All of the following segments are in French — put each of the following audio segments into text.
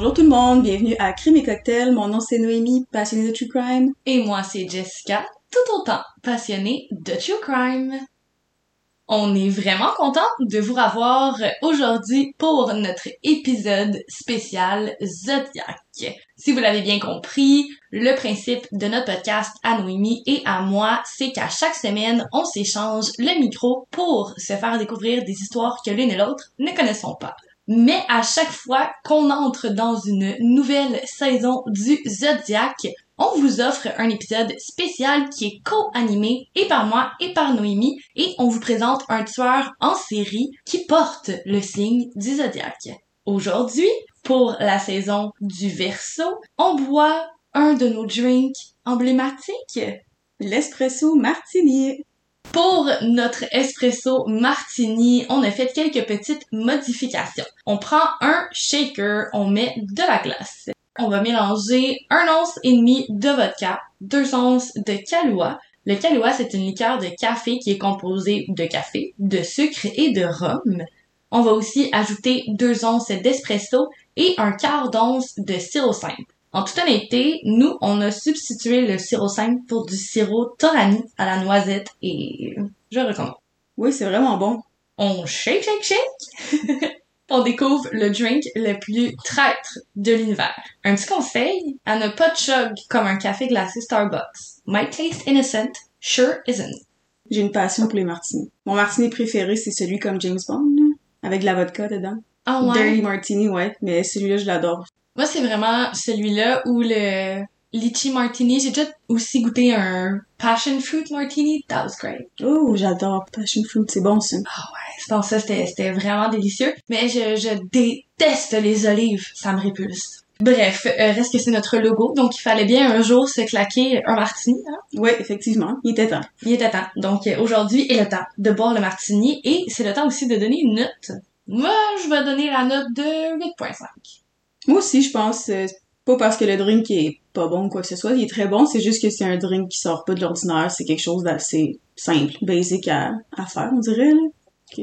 Bonjour tout le monde, bienvenue à Crime et Cocktail. Mon nom c'est Noémie, passionnée de True Crime. Et moi c'est Jessica, tout autant passionnée de True Crime. On est vraiment content de vous revoir aujourd'hui pour notre épisode spécial Zodiac. Si vous l'avez bien compris, le principe de notre podcast à Noémie et à moi, c'est qu'à chaque semaine, on s'échange le micro pour se faire découvrir des histoires que l'une et l'autre ne connaissons pas. Mais à chaque fois qu'on entre dans une nouvelle saison du Zodiac, on vous offre un épisode spécial qui est co-animé et par moi et par Noémie et on vous présente un tueur en série qui porte le signe du Zodiac. Aujourd'hui, pour la saison du Verseau, on boit un de nos drinks emblématiques, l'espresso martini. Pour notre espresso martini, on a fait quelques petites modifications. On prend un shaker, on met de la glace. On va mélanger un once et demi de vodka, deux onces de Kahlua. Le Kahlua, c'est une liqueur de café qui est composée de café, de sucre et de rhum. On va aussi ajouter deux onces d'espresso et un quart d'once de sirop simple. En toute honnêteté, nous, on a substitué le sirop simple pour du sirop Torani à la noisette et je recommande. Oui, c'est vraiment bon. On shake, shake, shake. on découvre le drink le plus traître de l'univers. Un petit conseil, à ne pas chug comme un café glacé Starbucks. Might taste innocent, sure isn't. J'ai une passion pour les martinis. Mon martini préféré, c'est celui comme James Bond, avec de la vodka dedans. Ah ouais? Dirty Martini, ouais, mais celui-là, je l'adore. Moi, c'est vraiment celui-là ou le lychee martini. J'ai déjà aussi goûté un passion fruit martini. That was great. Oh, j'adore passion fruit, c'est bon ça. Ah ouais, je pense que c'était, vraiment délicieux. Mais je, je déteste les olives. Ça me répulse. Bref, euh, reste que c'est notre logo, donc il fallait bien un jour se claquer un martini. Hein? Ouais, effectivement, il était temps. Il était temps. Donc euh, aujourd'hui est le temps de boire le martini et c'est le temps aussi de donner une note. Moi, je vais donner la note de 8.5. Moi aussi, je pense, euh, pas parce que le drink est pas bon ou quoi que ce soit, il est très bon, c'est juste que c'est un drink qui sort pas de l'ordinaire, c'est quelque chose d'assez simple, basic à, à faire, on dirait. Là.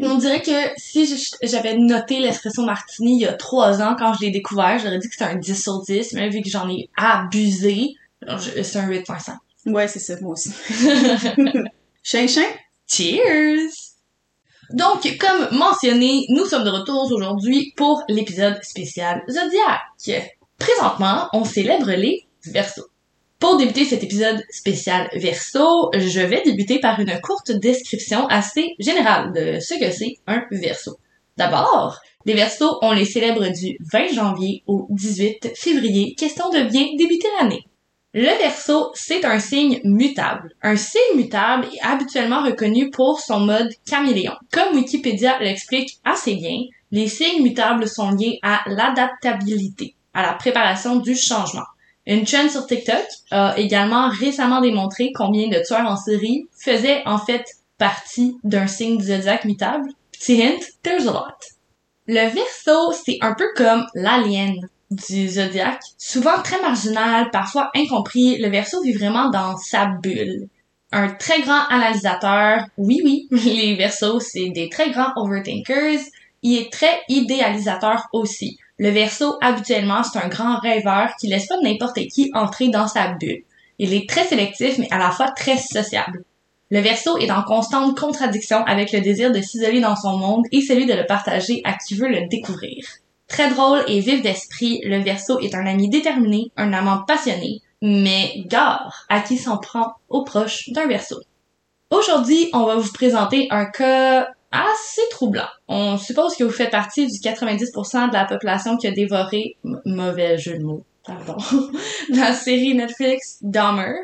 On dirait que si j'avais noté l'espresso martini il y a trois ans quand je l'ai découvert, j'aurais dit que c'était un 10 sur 10, mais vu que j'en ai abusé, c'est un 8.5. Ouais, c'est ça, moi aussi. Chien? Cheers! Donc, comme mentionné, nous sommes de retour aujourd'hui pour l'épisode spécial Zodiac. Présentement, on célèbre les Verseaux. Pour débuter cet épisode spécial Verseau, je vais débuter par une courte description assez générale de ce que c'est un Verseau. D'abord, les Verseaux, on les célèbre du 20 janvier au 18 février, question de bien débuter l'année. Le Verseau, c'est un signe mutable. Un signe mutable est habituellement reconnu pour son mode caméléon. Comme Wikipédia l'explique assez bien, les signes mutables sont liés à l'adaptabilité, à la préparation du changement. Une chaîne sur TikTok a également récemment démontré combien de tueurs en série faisaient en fait partie d'un signe du zodiaque mutable. Petit hint, there's a lot. Le Verseau, c'est un peu comme l'alien du zodiaque, souvent très marginal, parfois incompris, le Verseau vit vraiment dans sa bulle. Un très grand analysateur, oui oui, les Verseaux c'est des très grands overthinkers, il est très idéalisateur aussi. Le Verseau habituellement c'est un grand rêveur qui laisse pas n'importe qui entrer dans sa bulle. Il est très sélectif mais à la fois très sociable. Le Verseau est en constante contradiction avec le désir de s'isoler dans son monde et celui de le partager à qui veut le découvrir. Très drôle et vif d'esprit, le Verseau est un ami déterminé, un amant passionné, mais gare à qui s'en prend aux proches d'un Verseau. Aujourd'hui, on va vous présenter un cas assez troublant. On suppose que vous faites partie du 90% de la population qui a dévoré, mauvais jeu de mots, pardon, la série Netflix Dahmer.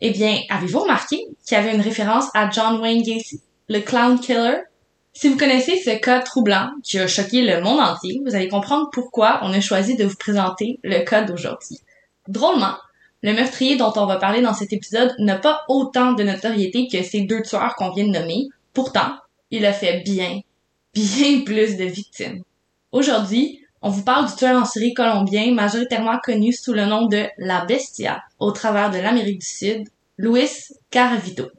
Eh bien, avez-vous remarqué qu'il y avait une référence à John Wayne Gacy, le clown killer? Si vous connaissez ce cas troublant qui a choqué le monde entier, vous allez comprendre pourquoi on a choisi de vous présenter le cas d'aujourd'hui. Drôlement, le meurtrier dont on va parler dans cet épisode n'a pas autant de notoriété que ces deux tueurs qu'on vient de nommer. Pourtant, il a fait bien, bien plus de victimes. Aujourd'hui, on vous parle du tueur en série colombien majoritairement connu sous le nom de La Bestia au travers de l'Amérique du Sud, Luis Caravito.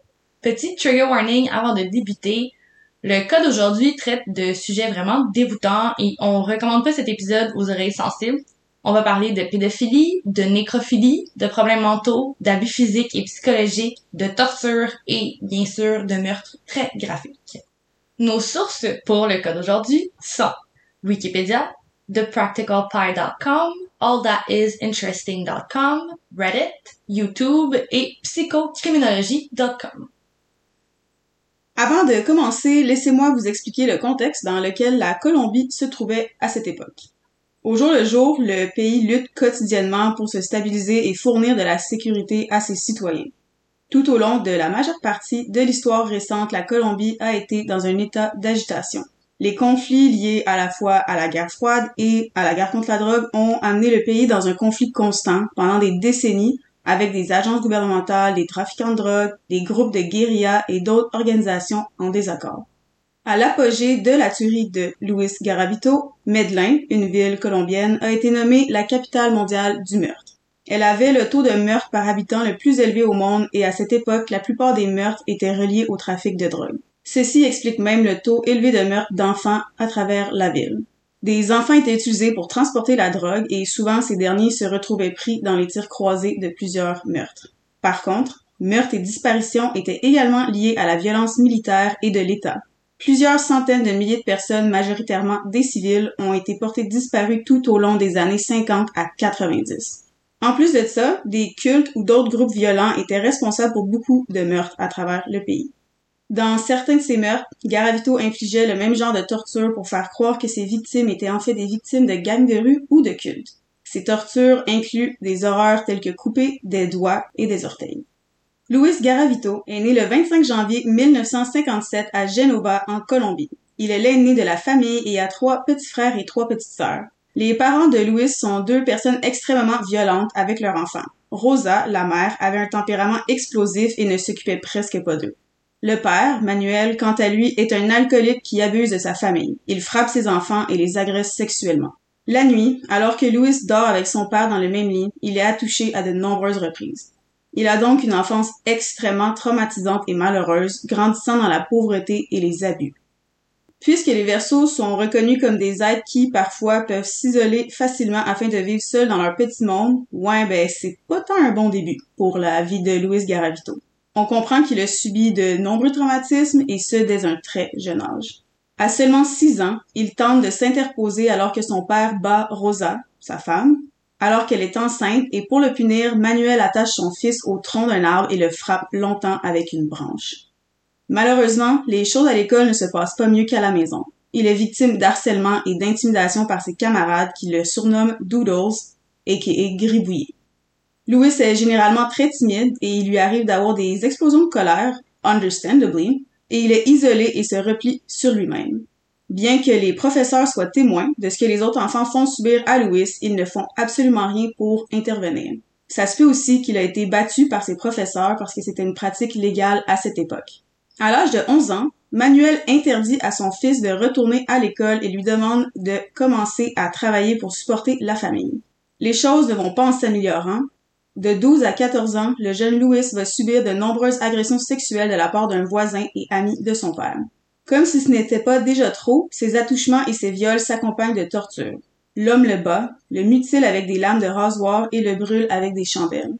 Petit trigger warning avant de débuter, le cas d'aujourd'hui traite de sujets vraiment dégoûtants et on recommande pas cet épisode aux oreilles sensibles. On va parler de pédophilie, de nécrophilie, de problèmes mentaux, d'abus physiques et psychologiques, de torture et, bien sûr, de meurtres très graphiques. Nos sources pour le cas d'aujourd'hui sont Wikipédia, thepracticalpie.com, allthatisinteresting.com, Reddit, YouTube et psychocriminologie.com. Avant de commencer, laissez-moi vous expliquer le contexte dans lequel la Colombie se trouvait à cette époque. Au jour le jour, le pays lutte quotidiennement pour se stabiliser et fournir de la sécurité à ses citoyens. Tout au long de la majeure partie de l'histoire récente, la Colombie a été dans un état d'agitation. Les conflits liés à la fois à la guerre froide et à la guerre contre la drogue ont amené le pays dans un conflit constant pendant des décennies avec des agences gouvernementales, des trafiquants de drogue, des groupes de guérilla et d'autres organisations en désaccord. À l'apogée de la tuerie de Luis Garavito, Medellín, une ville colombienne, a été nommée la capitale mondiale du meurtre. Elle avait le taux de meurtre par habitant le plus élevé au monde et à cette époque, la plupart des meurtres étaient reliés au trafic de drogue. Ceci explique même le taux élevé de meurtres d'enfants à travers la ville. Des enfants étaient utilisés pour transporter la drogue et souvent ces derniers se retrouvaient pris dans les tirs croisés de plusieurs meurtres. Par contre, meurtres et disparitions étaient également liés à la violence militaire et de l'État. Plusieurs centaines de milliers de personnes, majoritairement des civils, ont été portées disparues tout au long des années 50 à 90. En plus de ça, des cultes ou d'autres groupes violents étaient responsables pour beaucoup de meurtres à travers le pays. Dans certains de ces meurtres, Garavito infligeait le même genre de torture pour faire croire que ses victimes étaient en fait des victimes de gangs de rue ou de cultes. Ces tortures incluent des horreurs telles que couper des doigts et des orteils. Luis Garavito est né le 25 janvier 1957 à Genova, en Colombie. Il est l'aîné de la famille et a trois petits frères et trois petites sœurs. Les parents de Luis sont deux personnes extrêmement violentes avec leur enfant. Rosa, la mère, avait un tempérament explosif et ne s'occupait presque pas d'eux. Le père, Manuel, quant à lui, est un alcoolique qui abuse de sa famille. Il frappe ses enfants et les agresse sexuellement. La nuit, alors que Louis dort avec son père dans le même lit, il est attouché à de nombreuses reprises. Il a donc une enfance extrêmement traumatisante et malheureuse, grandissant dans la pauvreté et les abus. Puisque les Verseaux sont reconnus comme des êtres qui, parfois, peuvent s'isoler facilement afin de vivre seuls dans leur petit monde, ouais, ben, c'est pas tant un bon début pour la vie de Louis Garavito. On comprend qu'il a subi de nombreux traumatismes et ce dès un très jeune âge. À seulement six ans, il tente de s'interposer alors que son père bat Rosa, sa femme, alors qu'elle est enceinte et pour le punir, Manuel attache son fils au tronc d'un arbre et le frappe longtemps avec une branche. Malheureusement, les choses à l'école ne se passent pas mieux qu'à la maison. Il est victime d'harcèlement et d'intimidation par ses camarades qui le surnomment Doodles, et qui est gribouillé. Louis est généralement très timide et il lui arrive d'avoir des explosions de colère, understandably, et il est isolé et se replie sur lui-même. Bien que les professeurs soient témoins de ce que les autres enfants font subir à Louis, ils ne font absolument rien pour intervenir. Ça se fait aussi qu'il a été battu par ses professeurs parce que c'était une pratique légale à cette époque. À l'âge de 11 ans, Manuel interdit à son fils de retourner à l'école et lui demande de commencer à travailler pour supporter la famille. Les choses ne vont pas en s'améliorant de 12 à 14 ans, le jeune Louis va subir de nombreuses agressions sexuelles de la part d'un voisin et ami de son père. Comme si ce n'était pas déjà trop, ses attouchements et ses viols s'accompagnent de tortures. L'homme le bat, le mutile avec des lames de rasoir et le brûle avec des chandelles.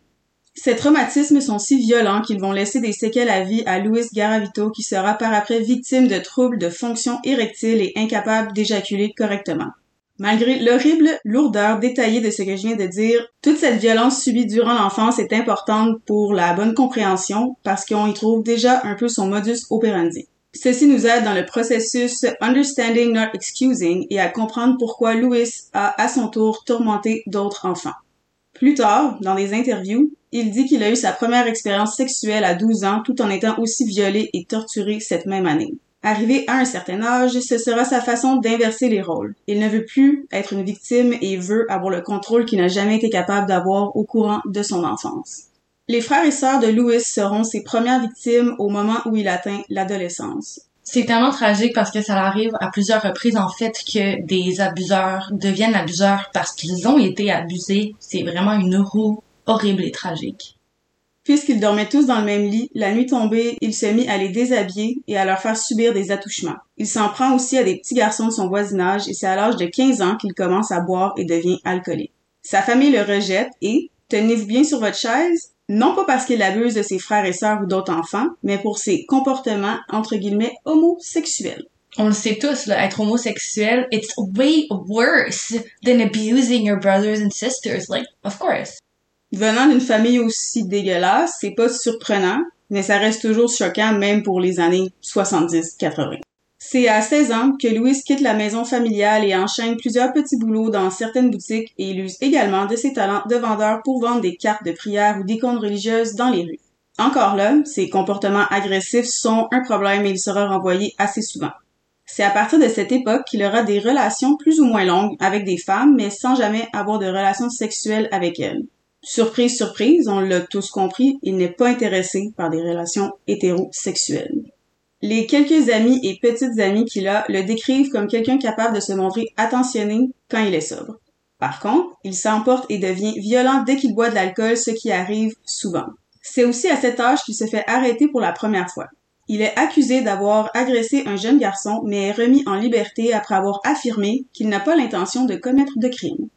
Ces traumatismes sont si violents qu'ils vont laisser des séquelles à vie à Louis Garavito qui sera par après victime de troubles de fonction érectile et incapable d'éjaculer correctement. Malgré l'horrible lourdeur détaillée de ce que je viens de dire, toute cette violence subie durant l'enfance est importante pour la bonne compréhension parce qu'on y trouve déjà un peu son modus operandi. Ceci nous aide dans le processus Understanding Not Excusing et à comprendre pourquoi Louis a à son tour tourmenté d'autres enfants. Plus tard, dans des interviews, il dit qu'il a eu sa première expérience sexuelle à 12 ans tout en étant aussi violé et torturé cette même année. Arrivé à un certain âge, ce sera sa façon d'inverser les rôles. Il ne veut plus être une victime et veut avoir le contrôle qu'il n'a jamais été capable d'avoir au courant de son enfance. Les frères et sœurs de Louis seront ses premières victimes au moment où il atteint l'adolescence. C'est tellement tragique parce que ça arrive à plusieurs reprises en fait que des abuseurs deviennent abuseurs parce qu'ils ont été abusés. C'est vraiment une roue horrible et tragique. Puisqu'ils dormaient tous dans le même lit, la nuit tombée, il se mit à les déshabiller et à leur faire subir des attouchements. Il s'en prend aussi à des petits garçons de son voisinage et c'est à l'âge de 15 ans qu'il commence à boire et devient alcoolique. Sa famille le rejette et, tenez-vous bien sur votre chaise, non pas parce qu'il abuse de ses frères et sœurs ou d'autres enfants, mais pour ses comportements, entre guillemets, homosexuels. On le sait tous, là, être homosexuel, it's way worse than abusing your brothers and sisters, like, of course. Venant d'une famille aussi dégueulasse, c'est pas surprenant, mais ça reste toujours choquant même pour les années 70-80. C'est à 16 ans que Louis quitte la maison familiale et enchaîne plusieurs petits boulots dans certaines boutiques et il use également de ses talents de vendeur pour vendre des cartes de prière ou d'icônes religieuses dans les rues. Encore là, ses comportements agressifs sont un problème et il sera renvoyé assez souvent. C'est à partir de cette époque qu'il aura des relations plus ou moins longues avec des femmes, mais sans jamais avoir de relations sexuelles avec elles. Surprise, surprise, on l'a tous compris, il n'est pas intéressé par des relations hétérosexuelles. Les quelques amis et petites amies qu'il a le décrivent comme quelqu'un capable de se montrer attentionné quand il est sobre. Par contre, il s'emporte et devient violent dès qu'il boit de l'alcool, ce qui arrive souvent. C'est aussi à cet âge qu'il se fait arrêter pour la première fois. Il est accusé d'avoir agressé un jeune garçon, mais est remis en liberté après avoir affirmé qu'il n'a pas l'intention de commettre de crime.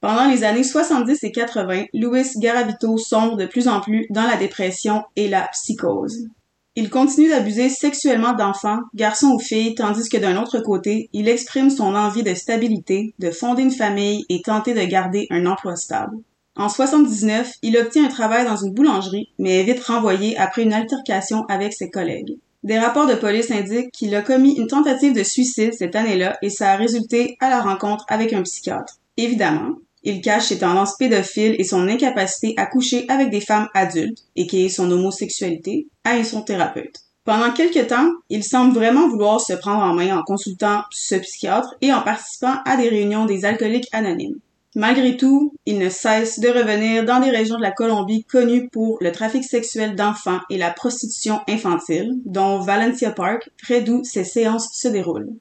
Pendant les années 70 et 80, Louis Garavito sombre de plus en plus dans la dépression et la psychose. Il continue d'abuser sexuellement d'enfants, garçons ou filles, tandis que d'un autre côté, il exprime son envie de stabilité, de fonder une famille et tenter de garder un emploi stable. En 79, il obtient un travail dans une boulangerie, mais est vite renvoyé après une altercation avec ses collègues. Des rapports de police indiquent qu'il a commis une tentative de suicide cette année-là et ça a résulté à la rencontre avec un psychiatre. Évidemment, il cache ses tendances pédophiles et son incapacité à coucher avec des femmes adultes, et qui est son homosexualité, à son thérapeute. Pendant quelque temps, il semble vraiment vouloir se prendre en main en consultant ce psychiatre et en participant à des réunions des alcooliques anonymes. Malgré tout, il ne cesse de revenir dans des régions de la Colombie connues pour le trafic sexuel d'enfants et la prostitution infantile, dont Valencia Park, près d'où ces séances se déroulent.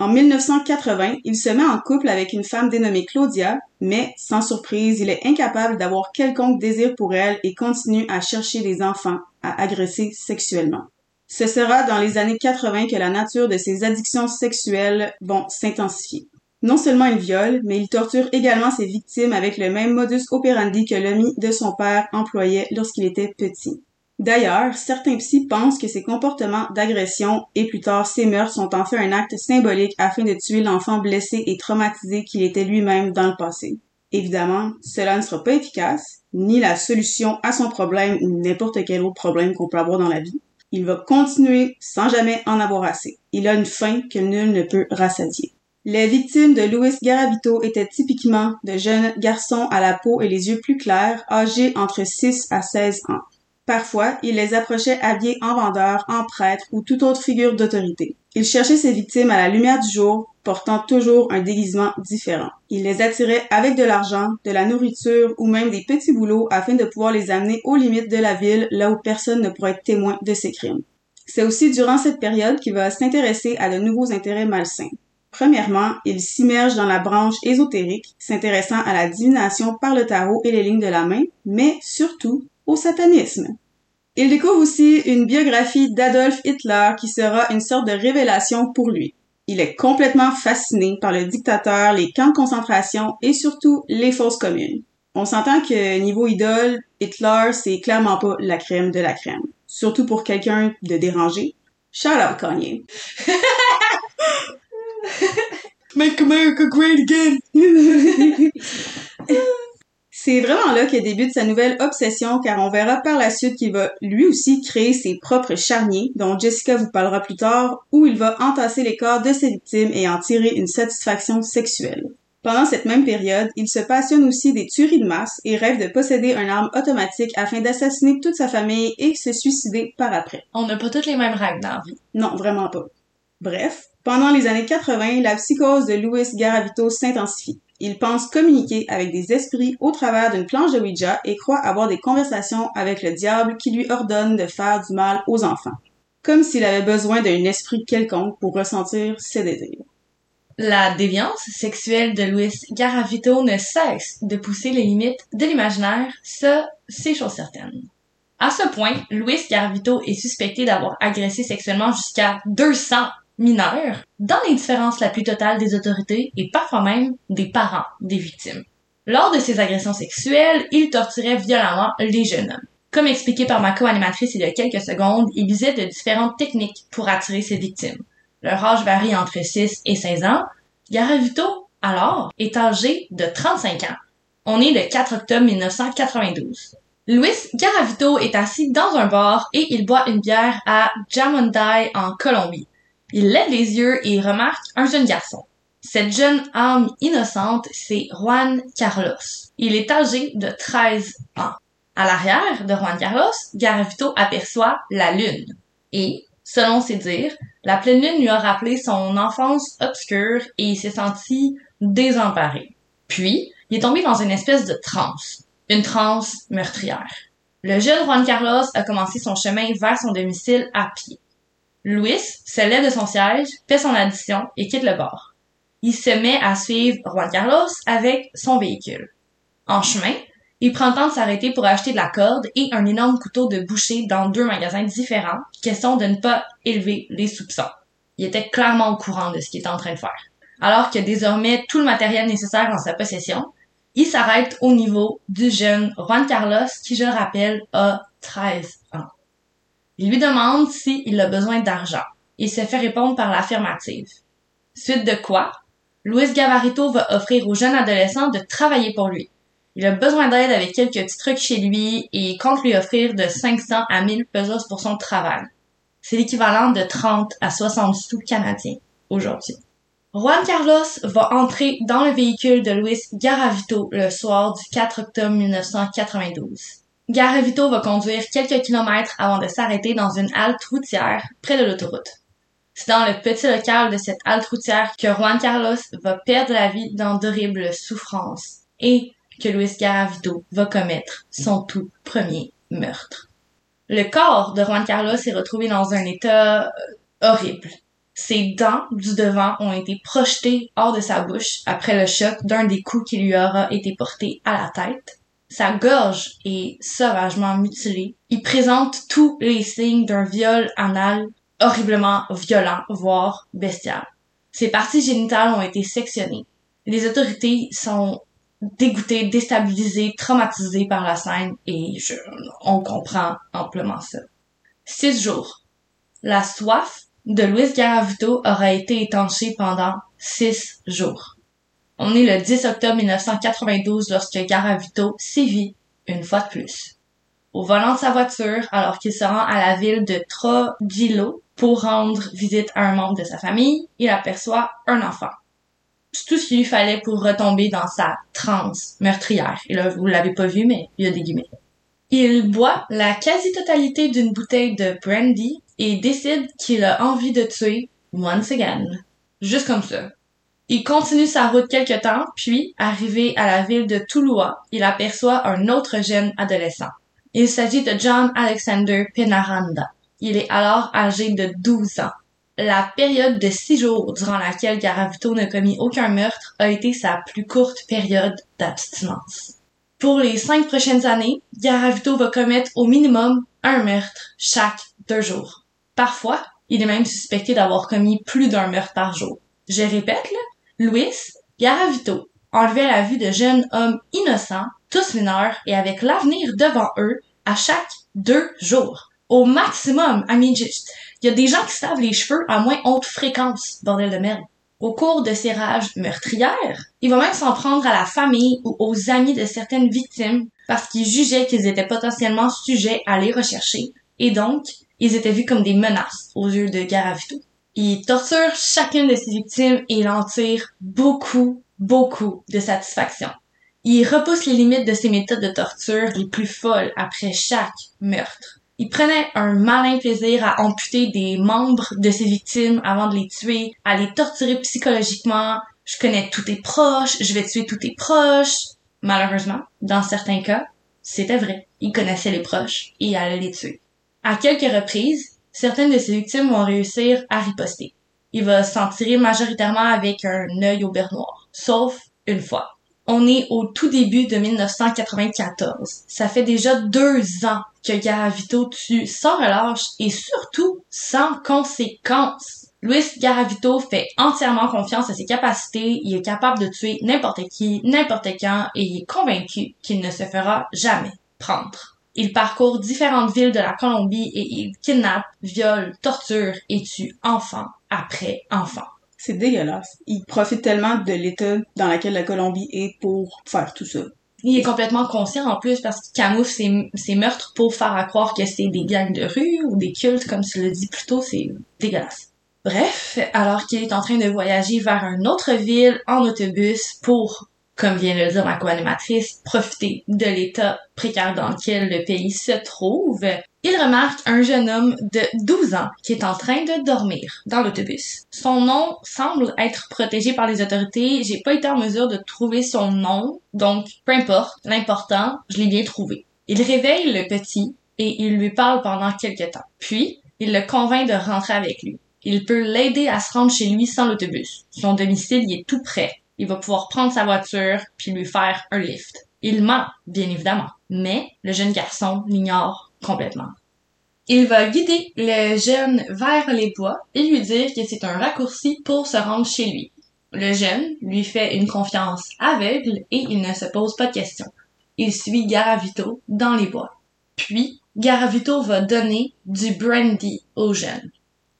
En 1980, il se met en couple avec une femme dénommée Claudia, mais sans surprise, il est incapable d'avoir quelconque désir pour elle et continue à chercher des enfants, à agresser sexuellement. Ce sera dans les années 80 que la nature de ses addictions sexuelles vont s'intensifier. Non seulement il viole, mais il torture également ses victimes avec le même modus operandi que l'ami de son père employait lorsqu'il était petit. D'ailleurs, certains psys pensent que ces comportements d'agression et plus tard ces meurtres sont en fait un acte symbolique afin de tuer l'enfant blessé et traumatisé qu'il était lui-même dans le passé. Évidemment, cela ne sera pas efficace, ni la solution à son problème ou n'importe quel autre problème qu'on peut avoir dans la vie. Il va continuer sans jamais en avoir assez. Il a une faim que nul ne peut rassasier. Les victimes de Louis Garavito étaient typiquement de jeunes garçons à la peau et les yeux plus clairs, âgés entre 6 à 16 ans. Parfois, il les approchait habillés en vendeurs, en prêtres ou toute autre figure d'autorité. Il cherchait ses victimes à la lumière du jour, portant toujours un déguisement différent. Il les attirait avec de l'argent, de la nourriture ou même des petits boulots afin de pouvoir les amener aux limites de la ville là où personne ne pourrait être témoin de ses crimes. C'est aussi durant cette période qu'il va s'intéresser à de nouveaux intérêts malsains. Premièrement, il s'immerge dans la branche ésotérique, s'intéressant à la divination par le tarot et les lignes de la main, mais surtout au satanisme. Il découvre aussi une biographie d'Adolf Hitler qui sera une sorte de révélation pour lui. Il est complètement fasciné par le dictateur, les camps de concentration et surtout les fausses communes. On s'entend que niveau idole, Hitler, c'est clairement pas la crème de la crème. Surtout pour quelqu'un de dérangé. Shout out Kanye. Make America great again! C'est vraiment là que débute sa nouvelle obsession car on verra par la suite qu'il va lui aussi créer ses propres charniers dont Jessica vous parlera plus tard où il va entasser les corps de ses victimes et en tirer une satisfaction sexuelle. Pendant cette même période, il se passionne aussi des tueries de masse et rêve de posséder une arme automatique afin d'assassiner toute sa famille et se suicider par après. On n'a pas toutes les mêmes rêves dans la vie. Non, vraiment pas. Bref, pendant les années 80, la psychose de Louis Garavito s'intensifie. Il pense communiquer avec des esprits au travers d'une planche de Ouija et croit avoir des conversations avec le diable qui lui ordonne de faire du mal aux enfants. Comme s'il avait besoin d'un esprit quelconque pour ressentir ses désirs. La déviance sexuelle de Louis Garavito ne cesse de pousser les limites de l'imaginaire, ça, c'est chose certaine. À ce point, Louis Garavito est suspecté d'avoir agressé sexuellement jusqu'à 200 mineurs dans l'indifférence la plus totale des autorités et parfois même des parents des victimes. Lors de ses agressions sexuelles, il torturait violemment les jeunes hommes. Comme expliqué par ma co-animatrice il y a quelques secondes, il usait de différentes techniques pour attirer ses victimes. Leur âge varie entre 6 et 16 ans. Garavito, alors, est âgé de 35 ans. On est le 4 octobre 1992. Luis Garavito est assis dans un bar et il boit une bière à Jamundai en Colombie. Il lève les yeux et remarque un jeune garçon. Cette jeune âme innocente, c'est Juan Carlos. Il est âgé de 13 ans. À l'arrière de Juan Carlos, Garavito aperçoit la lune. Et, selon ses dires, la pleine lune lui a rappelé son enfance obscure et il s'est senti désemparé. Puis, il est tombé dans une espèce de transe une transe meurtrière. Le jeune Juan Carlos a commencé son chemin vers son domicile à pied. Luis se lève de son siège, fait son addition et quitte le bar. Il se met à suivre Juan Carlos avec son véhicule. En chemin, il prend le temps de s'arrêter pour acheter de la corde et un énorme couteau de boucher dans deux magasins différents, question de ne pas élever les soupçons. Il était clairement au courant de ce qu'il était en train de faire. Alors que désormais tout le matériel nécessaire en sa possession, il s'arrête au niveau du jeune Juan Carlos qui, je le rappelle, a 13 ans. Il lui demande s'il a besoin d'argent. Il se fait répondre par l'affirmative. Suite de quoi, Luis Gavarito va offrir au jeune adolescent de travailler pour lui. Il a besoin d'aide avec quelques petits trucs chez lui et compte lui offrir de 500 à 1000 pesos pour son travail. C'est l'équivalent de 30 à 60 sous canadiens aujourd'hui. Juan Carlos va entrer dans le véhicule de Luis Garavito le soir du 4 octobre 1992. Garavito va conduire quelques kilomètres avant de s'arrêter dans une halte routière près de l'autoroute. C'est dans le petit local de cette halte routière que Juan Carlos va perdre la vie dans d'horribles souffrances et que Luis Garavito va commettre son tout premier meurtre. Le corps de Juan Carlos est retrouvé dans un état euh, horrible. Ses dents du devant ont été projetées hors de sa bouche après le choc d'un des coups qui lui aura été porté à la tête. Sa gorge est sauvagement mutilée. Il présente tous les signes d'un viol anal horriblement violent, voire bestial. Ses parties génitales ont été sectionnées. Les autorités sont dégoûtées, déstabilisées, traumatisées par la scène et je, on comprend amplement ça. Six jours. La soif de Luis Garavito aura été étanché pendant six jours. On est le 10 octobre 1992 lorsque Garavito sévit une fois de plus. Au volant de sa voiture, alors qu'il se rend à la ville de Trujillo pour rendre visite à un membre de sa famille, il aperçoit un enfant. C'est tout ce qu'il lui fallait pour retomber dans sa transe meurtrière. Et là, vous l'avez pas vu, mais il y a des guillemets. Il boit la quasi-totalité d'une bouteille de brandy et décide qu'il a envie de tuer once again. Juste comme ça. Il continue sa route quelque temps, puis, arrivé à la ville de Toulouse, il aperçoit un autre jeune adolescent. Il s'agit de John Alexander Penaranda. Il est alors âgé de 12 ans. La période de six jours durant laquelle Garavito n'a commis aucun meurtre a été sa plus courte période d'abstinence. Pour les cinq prochaines années, Garavito va commettre au minimum un meurtre chaque deux jours. Parfois, il est même suspecté d'avoir commis plus d'un meurtre par jour. Je répète, là, Louis Garavito enlevait la vue de jeunes hommes innocents, tous mineurs et avec l'avenir devant eux à chaque deux jours. Au maximum, I mean, il y a des gens qui savent les cheveux à moins haute fréquence, bordel de merde. Au cours de ces rages meurtrières, il va même s'en prendre à la famille ou aux amis de certaines victimes parce qu'il jugeait qu'ils étaient potentiellement sujets à les rechercher et donc ils étaient vus comme des menaces aux yeux de Garavito. Il torture chacune de ses victimes et il en tire beaucoup, beaucoup de satisfaction. Il repousse les limites de ses méthodes de torture les plus folles après chaque meurtre. Il prenait un malin plaisir à amputer des membres de ses victimes avant de les tuer, à les torturer psychologiquement. Je connais tous tes proches, je vais tuer tous tes proches. Malheureusement, dans certains cas, c'était vrai. Il connaissait les proches et allait les tuer. À quelques reprises, certaines de ses victimes vont réussir à riposter. Il va s'en tirer majoritairement avec un œil au noir. Sauf une fois. On est au tout début de 1994. Ça fait déjà deux ans que Garavito tue sans relâche et surtout sans conséquences. Luis Garavito fait entièrement confiance à ses capacités, il est capable de tuer n'importe qui, n'importe quand, et il est convaincu qu'il ne se fera jamais prendre. Il parcourt différentes villes de la Colombie et il kidnappe, viole, torture et tue enfant après enfant. C'est dégueulasse. Il profite tellement de l'état dans lequel la Colombie est pour faire tout ça. Il est complètement conscient en plus parce qu'il camoufle ses, ses meurtres pour faire à croire que c'est des gangs de rue ou des cultes, comme tu l'as dit plus tôt, c'est dégueulasse. Bref, alors qu'il est en train de voyager vers une autre ville en autobus pour, comme vient de le dire ma co-animatrice, profiter de l'état précaire dans lequel le pays se trouve, il remarque un jeune homme de 12 ans qui est en train de dormir dans l'autobus. Son nom semble être protégé par les autorités. J'ai pas été en mesure de trouver son nom, donc peu importe. L'important, je l'ai bien trouvé. Il réveille le petit et il lui parle pendant quelques temps. Puis, il le convainc de rentrer avec lui. Il peut l'aider à se rendre chez lui sans l'autobus. Son domicile y est tout près. Il va pouvoir prendre sa voiture puis lui faire un lift. Il ment, bien évidemment. Mais le jeune garçon l'ignore complètement. Il va guider le jeune vers les bois et lui dire que c'est un raccourci pour se rendre chez lui. Le jeune lui fait une confiance aveugle et il ne se pose pas de questions. Il suit Garavito dans les bois. Puis, Garavito va donner du brandy au jeune.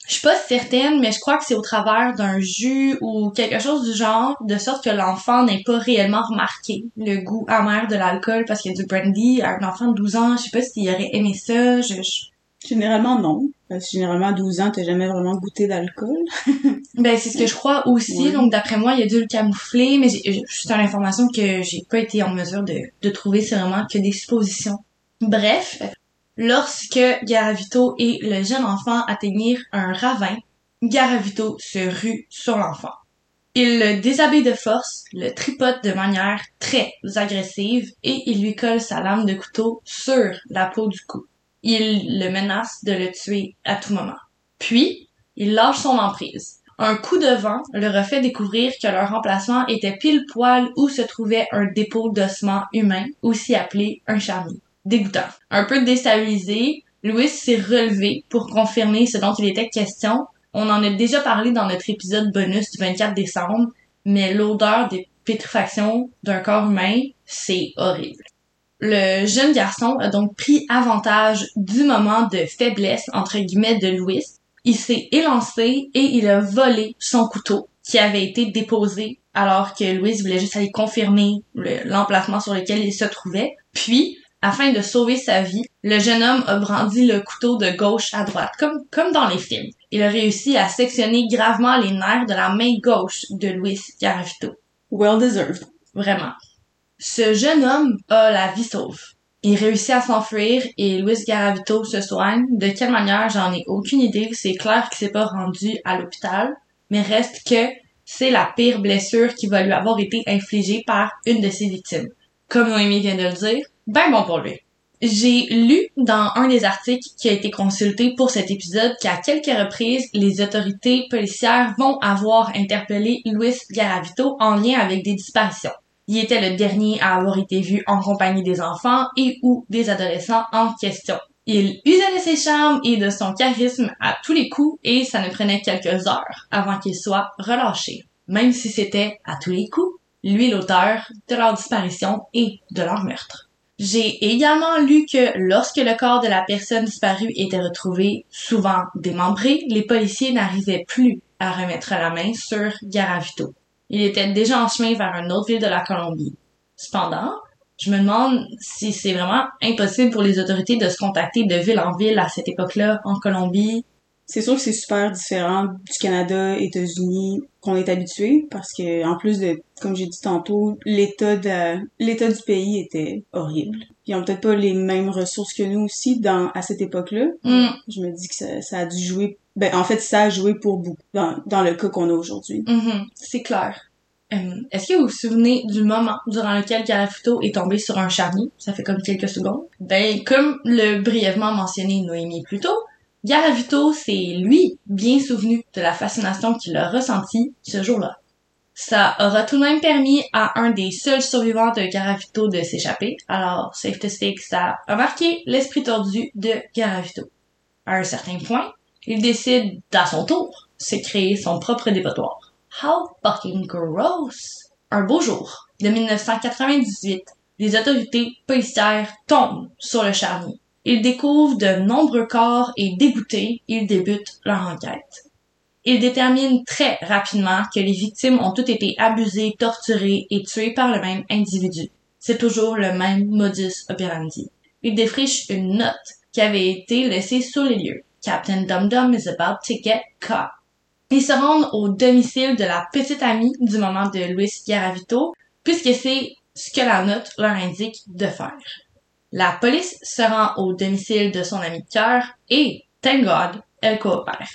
Je suis pas certaine, mais je crois que c'est au travers d'un jus ou quelque chose du genre, de sorte que l'enfant n'ait pas réellement remarqué le goût amer de l'alcool parce qu'il y a du brandy. Un enfant de 12 ans, je sais pas s'il aurait aimé ça. Je, je- Généralement, non. Parce que généralement, à 12 ans, t'as jamais vraiment goûté d'alcool. Ben, c'est ce que je crois aussi. Donc, d'après moi, il a dû le camoufler, mais c'est une information que j'ai pas été en mesure de, de trouver. C'est vraiment que des suppositions. Bref, lorsque Garavito et le jeune enfant atteignirent un ravin, Garavito se rue sur l'enfant. Il le déshabille de force, le tripote de manière très agressive et il lui colle sa lame de couteau sur la peau du cou. Il le menace de le tuer à tout moment. Puis, il lâche son emprise. Un coup de vent leur a fait découvrir que leur emplacement était pile poil où se trouvait un dépôt d'ossements humains, aussi appelé un charnier. Dégoûtant. Un peu déstabilisé, Louis s'est relevé pour confirmer ce dont il était question. On en a déjà parlé dans notre épisode bonus du 24 décembre, mais l'odeur des pétrifactions d'un corps humain, c'est horrible. Le jeune garçon a donc pris avantage du moment de faiblesse entre guillemets de Louis il s'est élancé et il a volé son couteau qui avait été déposé alors que Louise voulait juste aller confirmer le- l'emplacement sur lequel il se trouvait. Puis, afin de sauver sa vie, le jeune homme a brandi le couteau de gauche à droite, comme, comme dans les films. Il a réussi à sectionner gravement les nerfs de la main gauche de Louis Garavito. Well deserved. Vraiment. Ce jeune homme a la vie sauve. Il réussit à s'enfuir et Luis Garavito se soigne. De quelle manière, j'en ai aucune idée. C'est clair qu'il s'est pas rendu à l'hôpital, mais reste que c'est la pire blessure qui va lui avoir été infligée par une de ses victimes. Comme Noémie vient de le dire, ben bon pour lui. J'ai lu dans un des articles qui a été consulté pour cet épisode qu'à quelques reprises, les autorités policières vont avoir interpellé Luis Garavito en lien avec des disparitions. Il était le dernier à avoir été vu en compagnie des enfants et ou des adolescents en question. Il usait de ses charmes et de son charisme à tous les coups et ça ne prenait quelques heures avant qu'il soit relâché. Même si c'était à tous les coups, lui l'auteur de leur disparition et de leur meurtre. J'ai également lu que lorsque le corps de la personne disparue était retrouvé, souvent démembré, les policiers n'arrivaient plus à remettre la main sur Garavito. Il était déjà en chemin vers une autre ville de la Colombie. Cependant, je me demande si c'est vraiment impossible pour les autorités de se contacter de ville en ville à cette époque-là en Colombie. C'est sûr que c'est super différent du Canada, États-Unis, qu'on est habitué, parce que en plus de, comme j'ai dit tantôt, l'état de l'état du pays était horrible. Ils ont peut-être pas les mêmes ressources que nous aussi dans à cette époque-là. Hmm. Je me dis que ça, ça a dû jouer. Ben en fait, ça a joué pour beaucoup dans, dans le cas qu'on a aujourd'hui. Mhm, c'est clair. Euh, Est-ce que vous vous souvenez du moment durant lequel Garavito est tombé sur un charnier? Ça fait comme quelques secondes. Ben, comme le brièvement mentionné Noémie plus tôt, Garavito s'est, lui, bien souvenu de la fascination qu'il a ressentie ce jour-là. Ça aura tout de même permis à un des seuls survivants de Garavito de s'échapper, alors safe to que ça a marqué l'esprit tordu de Garavito. À un certain point, il décide, à son tour, se créer son propre dépotoir. How fucking gross! Un beau jour de 1998, les autorités policières tombent sur le charnier. Ils découvrent de nombreux corps et dégoûtés, ils débutent leur enquête. Ils déterminent très rapidement que les victimes ont toutes été abusées, torturées et tuées par le même individu. C'est toujours le même modus operandi. Ils défrichent une note qui avait été laissée sur les lieux. Captain Dum Dum is about to get caught. Ils se rendent au domicile de la petite amie du moment de Luis Garavito, puisque c'est ce que la note leur indique de faire. La police se rend au domicile de son ami de cœur et, thank God, elle coopère.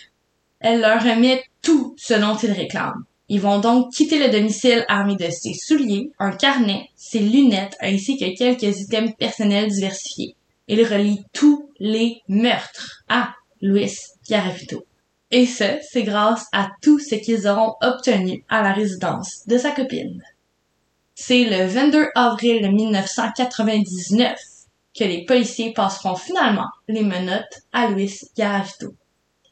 Elle leur remet tout ce dont ils réclament. Ils vont donc quitter le domicile armés de ses souliers, un carnet, ses lunettes ainsi que quelques items personnels diversifiés. Ils relient tous les meurtres à Luis Garavito. Et ce, c'est grâce à tout ce qu'ils auront obtenu à la résidence de sa copine. C'est le 22 avril 1999 que les policiers passeront finalement les menottes à Luis Garavito.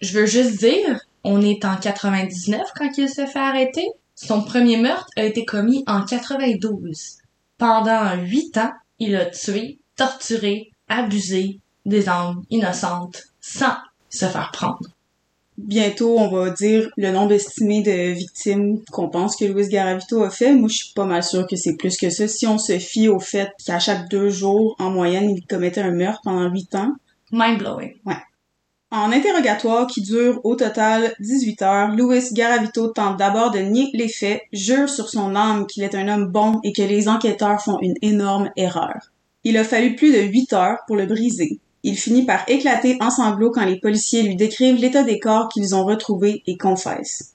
Je veux juste dire, on est en 99 quand il se fait arrêter. Son premier meurtre a été commis en 92. Pendant huit ans, il a tué, torturé, abusé des âmes innocentes sans se faire prendre. Bientôt, on va dire le nombre estimé de victimes qu'on pense que Luis Garavito a fait. Moi, je suis pas mal sûre que c'est plus que ça. Si on se fie au fait qu'à chaque deux jours, en moyenne, il commettait un meurtre pendant huit ans. Mind blowing. Ouais. En interrogatoire qui dure au total 18 heures, Luis Garavito tente d'abord de nier les faits, jure sur son âme qu'il est un homme bon et que les enquêteurs font une énorme erreur. Il a fallu plus de huit heures pour le briser. Il finit par éclater en sanglots quand les policiers lui décrivent l'état des corps qu'ils ont retrouvés et confesse.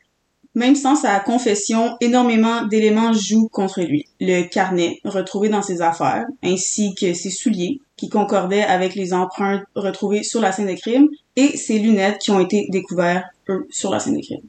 Même sans sa confession, énormément d'éléments jouent contre lui. Le carnet, retrouvé dans ses affaires, ainsi que ses souliers, qui concordaient avec les empreintes retrouvées sur la scène de crime, et ses lunettes qui ont été découvertes, sur la scène de crime.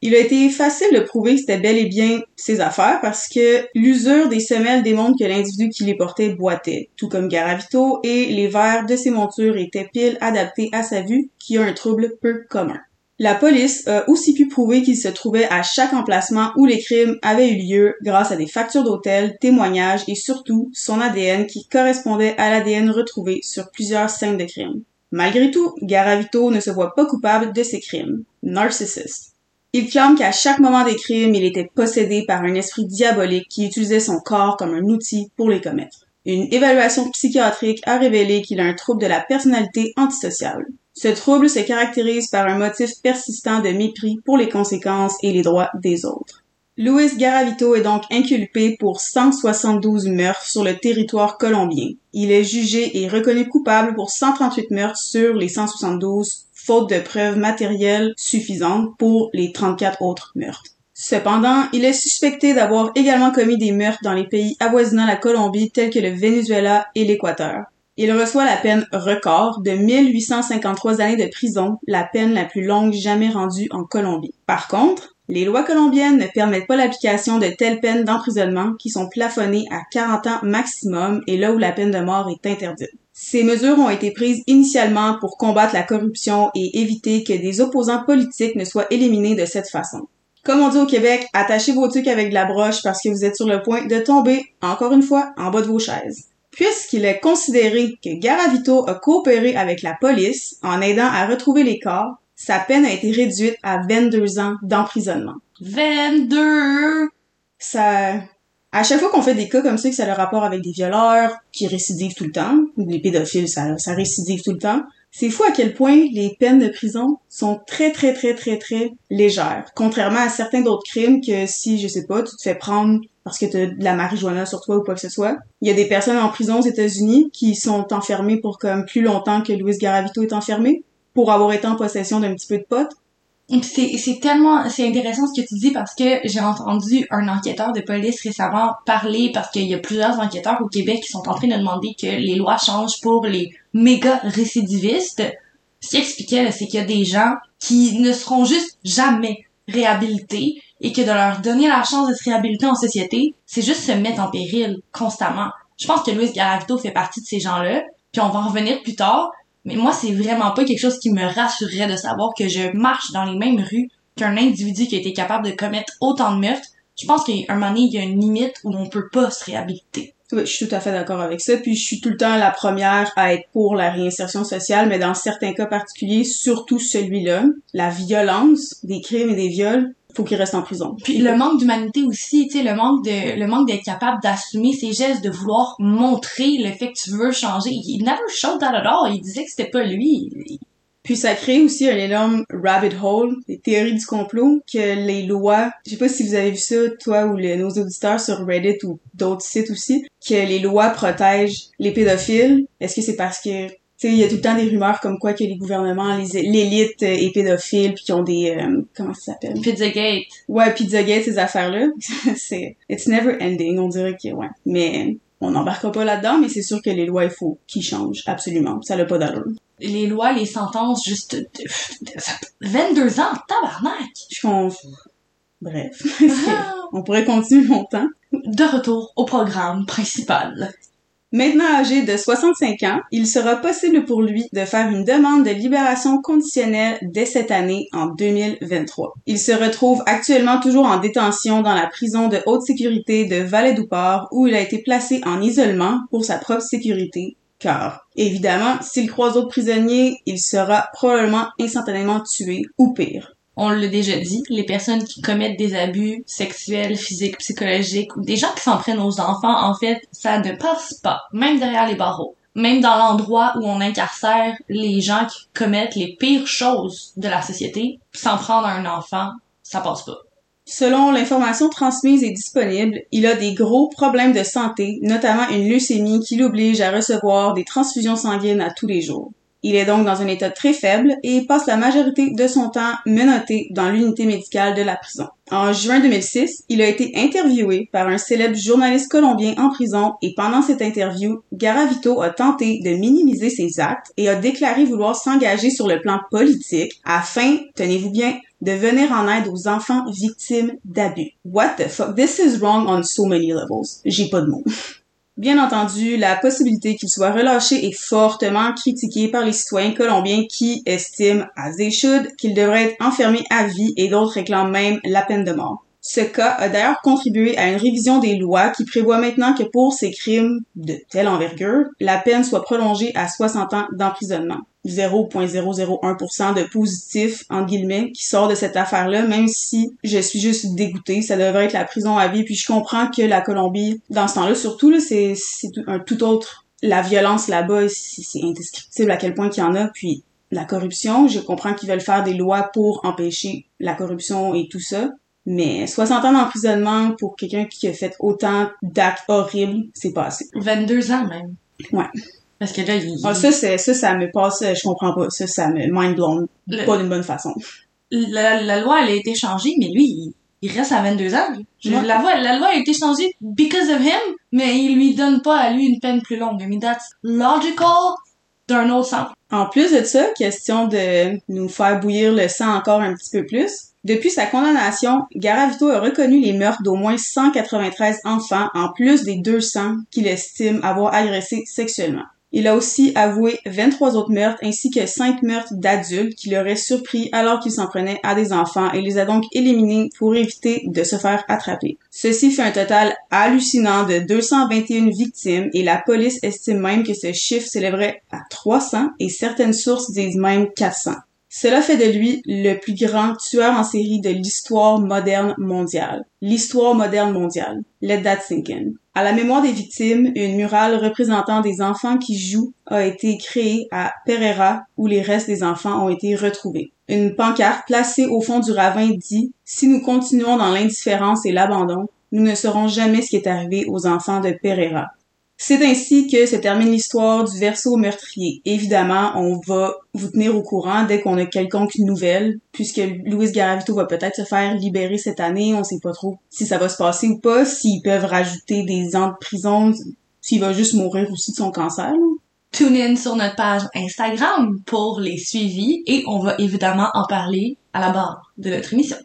Il a été facile de prouver que c'était bel et bien ses affaires parce que l'usure des semelles démontre que l'individu qui les portait boitait, tout comme Garavito, et les verres de ses montures étaient pile adaptés à sa vue, qui a un trouble peu commun. La police a aussi pu prouver qu'il se trouvait à chaque emplacement où les crimes avaient eu lieu grâce à des factures d'hôtel, témoignages et surtout son ADN qui correspondait à l'ADN retrouvé sur plusieurs scènes de crimes. Malgré tout, Garavito ne se voit pas coupable de ces crimes. Narcissiste. Il clame qu'à chaque moment des crimes, il était possédé par un esprit diabolique qui utilisait son corps comme un outil pour les commettre. Une évaluation psychiatrique a révélé qu'il a un trouble de la personnalité antisociale. Ce trouble se caractérise par un motif persistant de mépris pour les conséquences et les droits des autres. Luis Garavito est donc inculpé pour 172 meurtres sur le territoire colombien. Il est jugé et reconnu coupable pour 138 meurtres sur les 172 faute de preuves matérielles suffisantes pour les 34 autres meurtres. Cependant, il est suspecté d'avoir également commis des meurtres dans les pays avoisinant la Colombie tels que le Venezuela et l'Équateur. Il reçoit la peine record de 1853 années de prison, la peine la plus longue jamais rendue en Colombie. Par contre, les lois colombiennes ne permettent pas l'application de telles peines d'emprisonnement qui sont plafonnées à 40 ans maximum et là où la peine de mort est interdite. Ces mesures ont été prises initialement pour combattre la corruption et éviter que des opposants politiques ne soient éliminés de cette façon. Comme on dit au Québec, attachez vos trucs avec de la broche parce que vous êtes sur le point de tomber, encore une fois, en bas de vos chaises. Puisqu'il est considéré que Garavito a coopéré avec la police en aidant à retrouver les corps, sa peine a été réduite à 22 ans d'emprisonnement. 22! Ça, à chaque fois qu'on fait des cas comme ça, que ça a le rapport avec des violeurs qui récidivent tout le temps, ou les pédophiles, ça, récidive tout le temps, c'est fou à quel point les peines de prison sont très très très très très légères. Contrairement à certains d'autres crimes que si, je sais pas, tu te fais prendre parce que tu as de la marijuana sur toi ou quoi que ce soit. Il y a des personnes en prison aux États-Unis qui sont enfermées pour comme plus longtemps que Luis Garavito est enfermé pour avoir été en possession d'un petit peu de pot c'est tellement c'est intéressant ce que tu dis parce que j'ai entendu un enquêteur de police récemment parler parce qu'il y a plusieurs enquêteurs au Québec qui sont en train de demander que les lois changent pour les méga récidivistes. Ce qu'il expliquait c'est qu'il y a des gens qui ne seront juste jamais réhabilités et que de leur donner la chance de se réhabiliter en société, c'est juste se mettre en péril constamment. Je pense que Louis Garavito fait partie de ces gens-là, puis on va en revenir plus tard, mais moi, c'est vraiment pas quelque chose qui me rassurerait de savoir que je marche dans les mêmes rues qu'un individu qui a été capable de commettre autant de meurtres, je pense qu'à un moment donné, il y a une limite où on peut pas se réhabiliter. Oui, je suis tout à fait d'accord avec ça. Puis je suis tout le temps la première à être pour la réinsertion sociale, mais dans certains cas particuliers, surtout celui-là, la violence, des crimes et des viols, faut qu'il reste en prison. Puis le manque d'humanité aussi, tu sais, le manque de le manque d'être capable d'assumer ses gestes, de vouloir montrer le fait que tu veux changer. Il never showed that at all. Il disait que c'était pas lui. Puis ça crée aussi un énorme rabbit hole, des théories du complot, que les lois, je sais pas si vous avez vu ça, toi ou les, nos auditeurs sur Reddit ou d'autres sites aussi, que les lois protègent les pédophiles. Est-ce que c'est parce que il y a tout le temps des rumeurs comme quoi que les gouvernements, l'élite est pédophile puis qui ont des euh, comment ça s'appelle? Pizzagate. Ouais, Pizzagate ces affaires-là. c'est it's never ending, on dirait que ouais. Mais on n'embarquera pas là-dedans, mais c'est sûr que les lois il faut qu'ils changent absolument. Ça n'a pas d'allure les lois, les sentences, juste de, 22 ans, tabarnak! Je qu'on... Bref. Ah. On pourrait continuer longtemps. De retour au programme principal. Maintenant âgé de 65 ans, il sera possible pour lui de faire une demande de libération conditionnelle dès cette année en 2023. Il se retrouve actuellement toujours en détention dans la prison de haute sécurité de Vallée-du-Port où il a été placé en isolement pour sa propre sécurité car, évidemment, s'il croise d'autres prisonniers, il sera probablement instantanément tué, ou pire. On l'a déjà dit, les personnes qui commettent des abus sexuels, physiques, psychologiques, ou des gens qui s'en prennent aux enfants, en fait, ça ne passe pas, même derrière les barreaux. Même dans l'endroit où on incarcère les gens qui commettent les pires choses de la société, s'en prendre à un enfant, ça passe pas. Selon l'information transmise et disponible, il a des gros problèmes de santé, notamment une leucémie qui l'oblige à recevoir des transfusions sanguines à tous les jours. Il est donc dans un état très faible et passe la majorité de son temps menotté dans l'unité médicale de la prison. En juin 2006, il a été interviewé par un célèbre journaliste colombien en prison et pendant cette interview, Garavito a tenté de minimiser ses actes et a déclaré vouloir s'engager sur le plan politique afin, tenez-vous bien, de venir en aide aux enfants victimes d'abus. What the fuck? This is wrong on so many levels. J'ai pas de mots. Bien entendu, la possibilité qu'il soit relâché est fortement critiquée par les citoyens colombiens qui estiment, as they should, qu'il devrait être enfermé à vie et d'autres réclament même la peine de mort. Ce cas a d'ailleurs contribué à une révision des lois qui prévoit maintenant que pour ces crimes de telle envergure, la peine soit prolongée à 60 ans d'emprisonnement. 0.001% de positif, en guillemets, qui sort de cette affaire-là, même si je suis juste dégoûtée. Ça devrait être la prison à vie. Puis je comprends que la Colombie, dans ce temps-là, surtout, là, c'est, c'est un tout autre. La violence là-bas, c'est indescriptible à quel point qu'il y en a. Puis la corruption, je comprends qu'ils veulent faire des lois pour empêcher la corruption et tout ça. Mais 60 ans d'emprisonnement pour quelqu'un qui a fait autant d'actes horribles, c'est pas assez. 22 ans même. Ouais. Parce que là, il... Ah, ça, ça, ça me passe, je comprends pas. Ça, ça me mind blown. Pas d'une bonne façon. La, la, loi, elle a été changée, mais lui, il, il reste à 22 ans. la, loi, la loi a été changée because of him, mais il lui donne pas à lui une peine plus longue. I mean, that's logical d'un autre sens. En plus de ça, question de nous faire bouillir le sang encore un petit peu plus. Depuis sa condamnation, Garavito a reconnu les meurtres d'au moins 193 enfants en plus des 200 qu'il estime avoir agressés sexuellement. Il a aussi avoué 23 autres meurtres ainsi que 5 meurtres d'adultes qui l'auraient surpris alors qu'il s'en prenait à des enfants et les a donc éliminés pour éviter de se faire attraper. Ceci fait un total hallucinant de 221 victimes et la police estime même que ce chiffre s'élèverait à 300 et certaines sources disent même 400. Cela fait de lui le plus grand tueur en série de l'histoire moderne mondiale. L'histoire moderne mondiale. Let that. À la mémoire des victimes, une murale représentant des enfants qui jouent a été créée à Pereira où les restes des enfants ont été retrouvés. Une pancarte placée au fond du ravin dit Si nous continuons dans l'indifférence et l'abandon, nous ne saurons jamais ce qui est arrivé aux enfants de Pereira. C'est ainsi que se termine l'histoire du verso meurtrier. Évidemment, on va vous tenir au courant dès qu'on a quelconque nouvelle, puisque Louis Garavito va peut-être se faire libérer cette année, on sait pas trop si ça va se passer ou pas, s'ils peuvent rajouter des ans de prison, s'il va juste mourir aussi de son cancer. Tune in sur notre page Instagram pour les suivis et on va évidemment en parler à la barre de notre émission.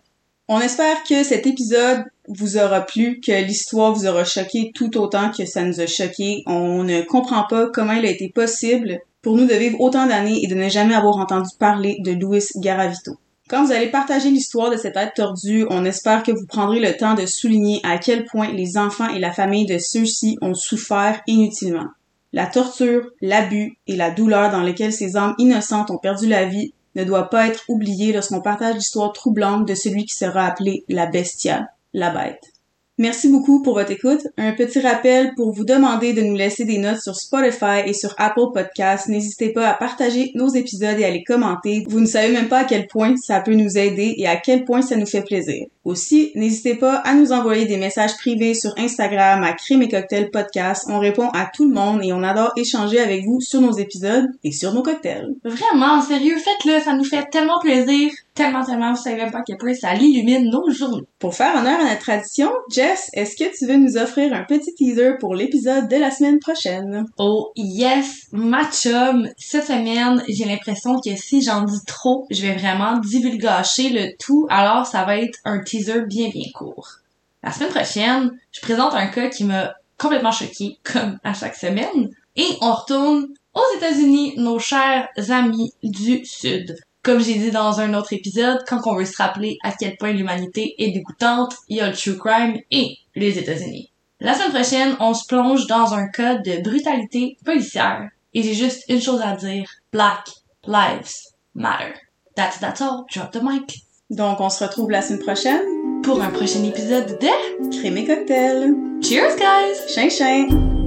On espère que cet épisode vous aura plu, que l'histoire vous aura choqué tout autant que ça nous a choqué. On ne comprend pas comment il a été possible pour nous de vivre autant d'années et de ne jamais avoir entendu parler de Louis Garavito. Quand vous allez partager l'histoire de cet être tordu, on espère que vous prendrez le temps de souligner à quel point les enfants et la famille de ceux-ci ont souffert inutilement. La torture, l'abus et la douleur dans lesquelles ces âmes innocentes ont perdu la vie ne doit pas être oublié lorsqu'on partage l'histoire troublante de celui qui sera appelé la bestia, la bête. Merci beaucoup pour votre écoute. Un petit rappel pour vous demander de nous laisser des notes sur Spotify et sur Apple Podcasts. N'hésitez pas à partager nos épisodes et à les commenter. Vous ne savez même pas à quel point ça peut nous aider et à quel point ça nous fait plaisir. Aussi, n'hésitez pas à nous envoyer des messages privés sur Instagram à Crime et Cocktail Podcast. On répond à tout le monde et on adore échanger avec vous sur nos épisodes et sur nos cocktails. Vraiment, sérieux, faites-le, ça nous fait tellement plaisir. Tellement, tellement, vous savez même pas à quel point ça illumine nos journées. Pour faire honneur à notre tradition, Jess, est-ce que tu veux nous offrir un petit teaser pour l'épisode de la semaine prochaine? Oh yes, ma chum, cette semaine, j'ai l'impression que si j'en dis trop, je vais vraiment divulgacher le tout, alors ça va être un teaser bien bien court. La semaine prochaine, je présente un cas qui m'a complètement choqué, comme à chaque semaine, et on retourne aux États-Unis, nos chers amis du Sud. Comme j'ai dit dans un autre épisode, quand on veut se rappeler à quel point l'humanité est dégoûtante, il y a le true crime et les États-Unis. La semaine prochaine, on se plonge dans un cas de brutalité policière. Et j'ai juste une chose à dire. Black Lives Matter. That's that's all. Drop the mic. Donc, on se retrouve la semaine prochaine Pour un prochain épisode de Crème et cocktail. Cheers guys! Chien chien!